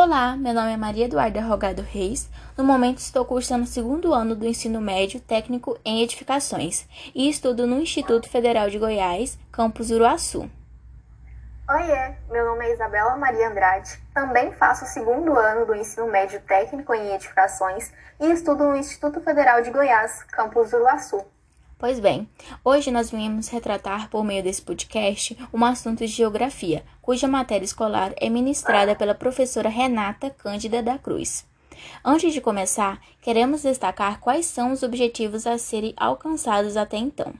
Olá, meu nome é Maria Eduarda Rogado Reis. No momento estou cursando o segundo ano do ensino médio técnico em edificações e estudo no Instituto Federal de Goiás, campus Uruaçu. Oiê, meu nome é Isabela Maria Andrade. Também faço o segundo ano do ensino médio técnico em edificações e estudo no Instituto Federal de Goiás, campus Uruaçu. Pois bem, hoje nós viemos retratar por meio desse podcast um assunto de geografia, cuja matéria escolar é ministrada pela professora Renata Cândida da Cruz. Antes de começar, queremos destacar quais são os objetivos a serem alcançados até então.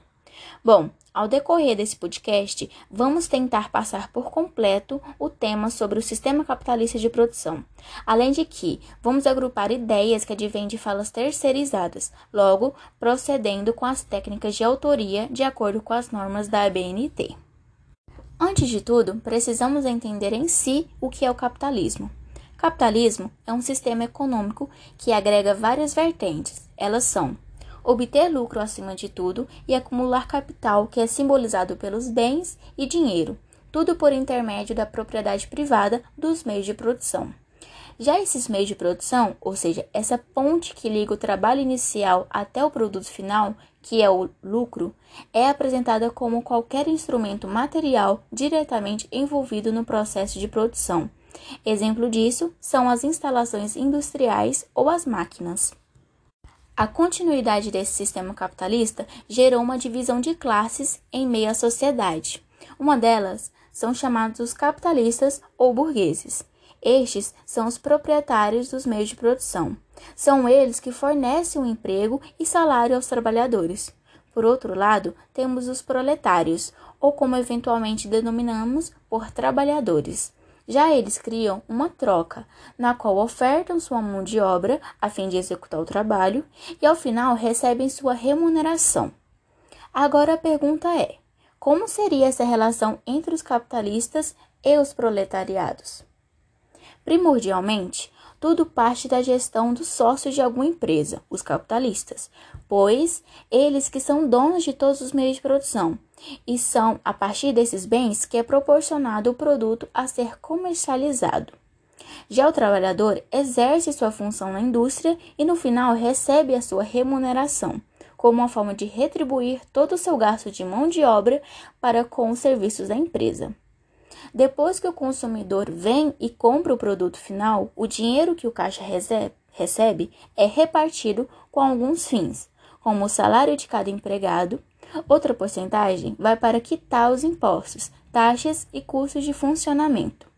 Bom, ao decorrer desse podcast, vamos tentar passar por completo o tema sobre o sistema capitalista de produção, além de que vamos agrupar ideias que advêm de falas terceirizadas, logo procedendo com as técnicas de autoria de acordo com as normas da ABNT. Antes de tudo, precisamos entender em si o que é o capitalismo. Capitalismo é um sistema econômico que agrega várias vertentes. Elas são obter lucro acima de tudo e acumular capital, que é simbolizado pelos bens e dinheiro, tudo por intermédio da propriedade privada dos meios de produção. Já esses meios de produção, ou seja, essa ponte que liga o trabalho inicial até o produto final, que é o lucro, é apresentada como qualquer instrumento material diretamente envolvido no processo de produção. Exemplo disso são as instalações industriais ou as máquinas. A continuidade desse sistema capitalista gerou uma divisão de classes em meio à sociedade. Uma delas são chamados os capitalistas ou burgueses. Estes são os proprietários dos meios de produção. São eles que fornecem o um emprego e salário aos trabalhadores. Por outro lado, temos os proletários, ou como eventualmente denominamos, por trabalhadores. Já eles criam uma troca, na qual ofertam sua mão de obra a fim de executar o trabalho e ao final recebem sua remuneração. Agora a pergunta é: como seria essa relação entre os capitalistas e os proletariados? Primordialmente, tudo parte da gestão dos sócios de alguma empresa, os capitalistas, pois eles que são donos de todos os meios de produção, e são a partir desses bens que é proporcionado o produto a ser comercializado. Já o trabalhador exerce sua função na indústria e no final recebe a sua remuneração, como uma forma de retribuir todo o seu gasto de mão de obra para com os serviços da empresa. Depois que o consumidor vem e compra o produto final, o dinheiro que o caixa recebe é repartido com alguns fins, como o salário de cada empregado. Outra porcentagem vai para quitar os impostos, taxas e custos de funcionamento.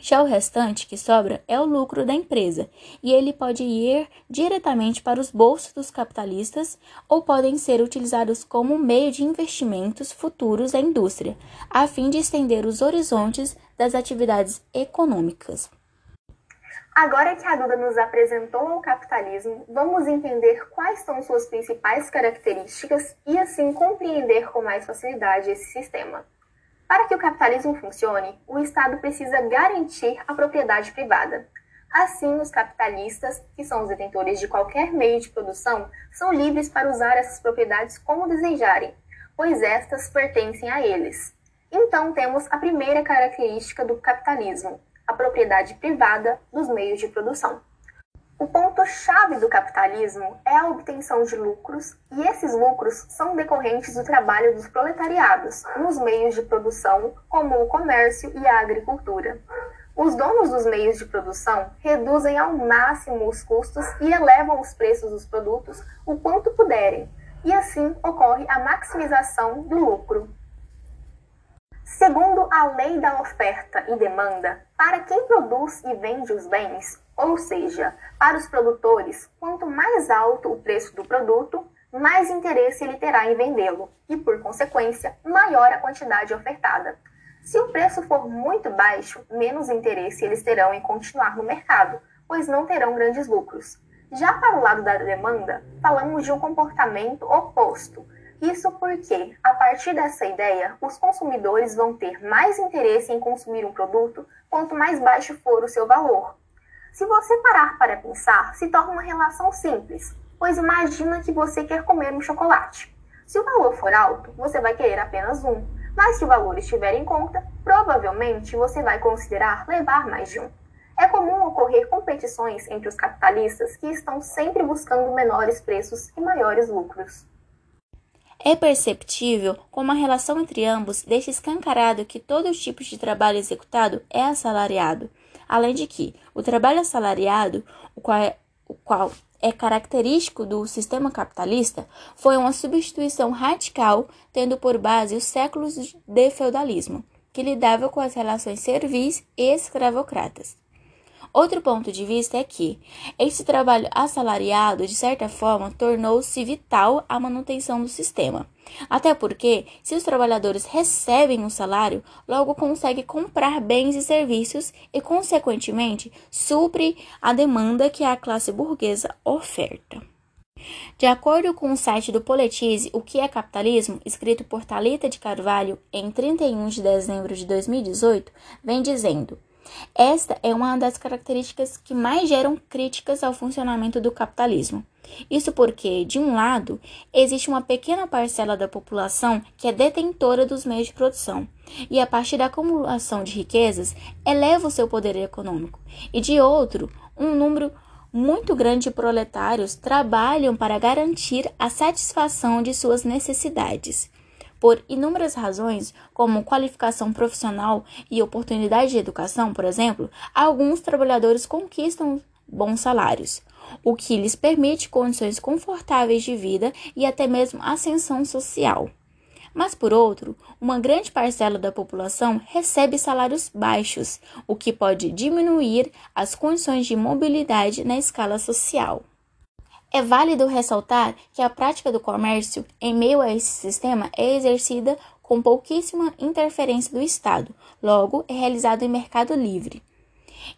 Já o restante que sobra é o lucro da empresa, e ele pode ir diretamente para os bolsos dos capitalistas ou podem ser utilizados como meio de investimentos futuros da indústria, a fim de estender os horizontes das atividades econômicas. Agora que a Duda nos apresentou o capitalismo, vamos entender quais são suas principais características e assim compreender com mais facilidade esse sistema. Para que o capitalismo funcione, o Estado precisa garantir a propriedade privada. Assim, os capitalistas, que são os detentores de qualquer meio de produção, são livres para usar essas propriedades como desejarem, pois estas pertencem a eles. Então, temos a primeira característica do capitalismo, a propriedade privada dos meios de produção. O ponto-chave do capitalismo é a obtenção de lucros, e esses lucros são decorrentes do trabalho dos proletariados nos meios de produção, como o comércio e a agricultura. Os donos dos meios de produção reduzem ao máximo os custos e elevam os preços dos produtos o quanto puderem, e assim ocorre a maximização do lucro. Segundo a lei da oferta e demanda, para quem produz e vende os bens, ou seja, para os produtores, quanto mais alto o preço do produto, mais interesse ele terá em vendê-lo e, por consequência, maior a quantidade ofertada. Se o preço for muito baixo, menos interesse eles terão em continuar no mercado, pois não terão grandes lucros. Já para o lado da demanda, falamos de um comportamento oposto. Isso porque, a partir dessa ideia, os consumidores vão ter mais interesse em consumir um produto quanto mais baixo for o seu valor, se você parar para pensar, se torna uma relação simples, pois imagina que você quer comer um chocolate. Se o valor for alto, você vai querer apenas um, mas se o valor estiver em conta, provavelmente você vai considerar levar mais de um. É comum ocorrer competições entre os capitalistas que estão sempre buscando menores preços e maiores lucros. É perceptível como a relação entre ambos deixa escancarado que todo tipo de trabalho executado é assalariado, além de que o trabalho assalariado, o qual é, o qual é característico do sistema capitalista, foi uma substituição radical, tendo por base os séculos de feudalismo, que lidava com as relações servis e escravocratas. Outro ponto de vista é que esse trabalho assalariado, de certa forma, tornou-se vital à manutenção do sistema. Até porque, se os trabalhadores recebem um salário, logo conseguem comprar bens e serviços e, consequentemente, supre a demanda que a classe burguesa oferta. De acordo com o site do Politize, O que é capitalismo, escrito por Talita de Carvalho em 31 de dezembro de 2018, vem dizendo: esta é uma das características que mais geram críticas ao funcionamento do capitalismo. Isso porque, de um lado, existe uma pequena parcela da população que é detentora dos meios de produção, e a partir da acumulação de riquezas eleva o seu poder econômico, e de outro, um número muito grande de proletários trabalham para garantir a satisfação de suas necessidades. Por inúmeras razões, como qualificação profissional e oportunidade de educação, por exemplo, alguns trabalhadores conquistam bons salários, o que lhes permite condições confortáveis de vida e até mesmo ascensão social. Mas, por outro, uma grande parcela da população recebe salários baixos, o que pode diminuir as condições de mobilidade na escala social. É válido ressaltar que a prática do comércio em meio a esse sistema é exercida com pouquíssima interferência do Estado, logo é realizado em mercado livre.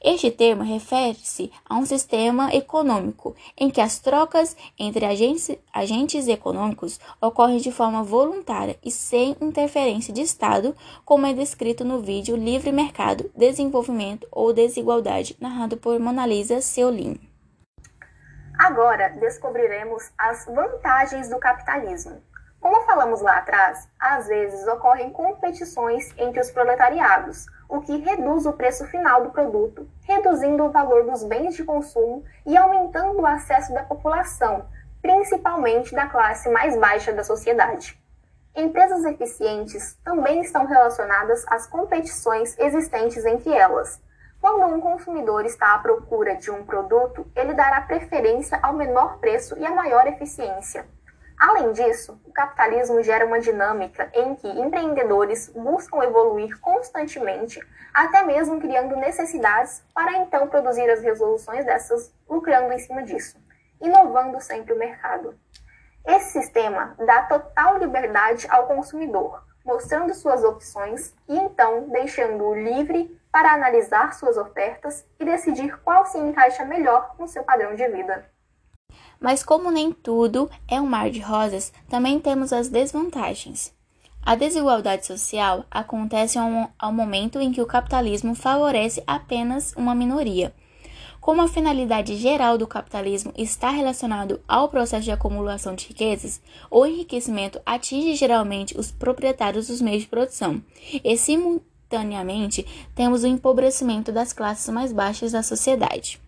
Este termo refere-se a um sistema econômico em que as trocas entre agentes, agentes econômicos ocorrem de forma voluntária e sem interferência de Estado, como é descrito no vídeo Livre Mercado, Desenvolvimento ou Desigualdade, narrado por Monalisa Seolin. Agora descobriremos as vantagens do capitalismo. Como falamos lá atrás, às vezes ocorrem competições entre os proletariados, o que reduz o preço final do produto, reduzindo o valor dos bens de consumo e aumentando o acesso da população, principalmente da classe mais baixa da sociedade. Empresas eficientes também estão relacionadas às competições existentes entre elas, quando um consumidor está à procura de um produto, ele dará preferência ao menor preço e à maior eficiência. Além disso, o capitalismo gera uma dinâmica em que empreendedores buscam evoluir constantemente, até mesmo criando necessidades para então produzir as resoluções dessas, lucrando em cima disso, inovando sempre o mercado. Esse sistema dá total liberdade ao consumidor, mostrando suas opções e então deixando-o livre para analisar suas ofertas e decidir qual se encaixa melhor no seu padrão de vida. Mas como nem tudo é um mar de rosas, também temos as desvantagens. A desigualdade social acontece ao, momento em que o capitalismo favorece apenas uma minoria. Como a finalidade geral do capitalismo está relacionado ao processo de acumulação de riquezas, o enriquecimento atinge geralmente os proprietários dos meios de produção e, simultaneamente, temos o empobrecimento das classes mais baixas da sociedade.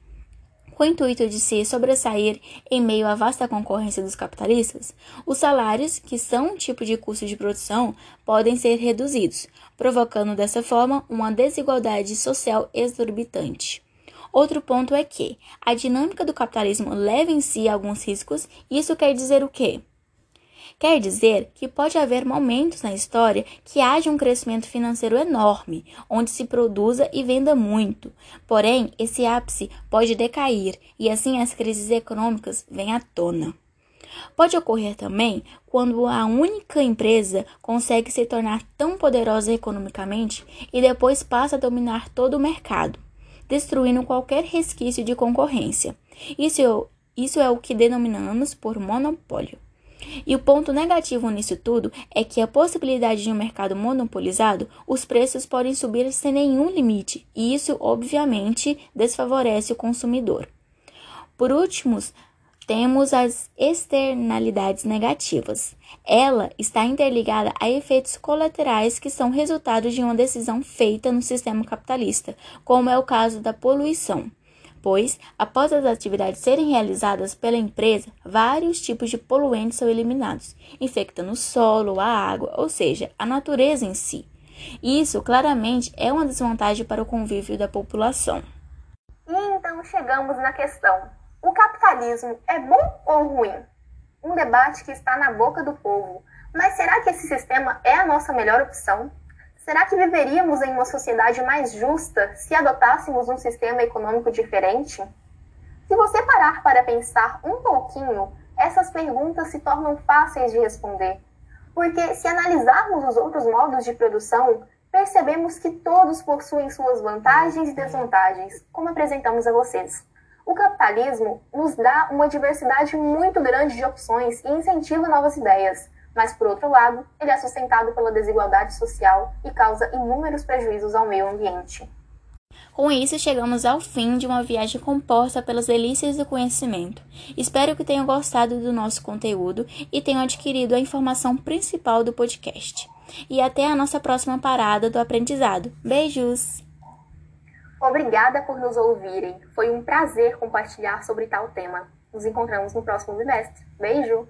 Com o intuito de se sobressair em meio à vasta concorrência dos capitalistas, os salários, que são um tipo de custo de produção, podem ser reduzidos, provocando dessa forma uma desigualdade social exorbitante. Outro ponto é que a dinâmica do capitalismo leva em si alguns riscos. Isso quer dizer o quê? Quer dizer que pode haver momentos na história que haja um crescimento financeiro enorme, onde se produza e venda muito. Porém, esse ápice pode decair e assim as crises econômicas vêm à tona. Pode ocorrer também quando a única empresa consegue se tornar tão poderosa economicamente e depois passa a dominar todo o mercado, destruindo qualquer resquício de concorrência. Isso, isso é o que denominamos por monopólio. E o ponto negativo nisso tudo é que a possibilidade de um mercado monopolizado, os preços podem subir sem nenhum limite, e isso obviamente desfavorece o consumidor. Por último, temos as externalidades negativas. Ela está interligada a efeitos colaterais que são resultado de uma decisão feita no sistema capitalista, como é o caso da poluição. Pois, após as atividades serem realizadas pela empresa, vários tipos de poluentes são eliminados, infectando o solo, a água, ou seja, a natureza em si. Isso claramente é uma desvantagem para o convívio da população. E então chegamos na questão: o capitalismo é bom ou ruim? Um debate que está na boca do povo. Mas será que esse sistema é a nossa melhor opção? Será que viveríamos em uma sociedade mais justa se adotássemos um sistema econômico diferente? Se você parar para pensar um pouquinho, essas perguntas se tornam fáceis de responder. Porque se analisarmos os outros modos de produção, percebemos que todos possuem suas vantagens e desvantagens, como apresentamos a vocês. O capitalismo nos dá uma diversidade muito grande de opções e incentiva novas ideias, mas, por outro lado, ele é sustentado pela desigualdade social e causa inúmeros prejuízos ao meio ambiente. Com isso, chegamos ao fim de uma viagem composta pelas delícias do conhecimento. Espero que tenham gostado do nosso conteúdo e tenham adquirido a informação principal do podcast. E até a nossa próxima parada do aprendizado. Beijos! Obrigada por nos ouvirem. Foi um prazer compartilhar sobre tal tema. Nos encontramos no próximo bimestre. Beijo!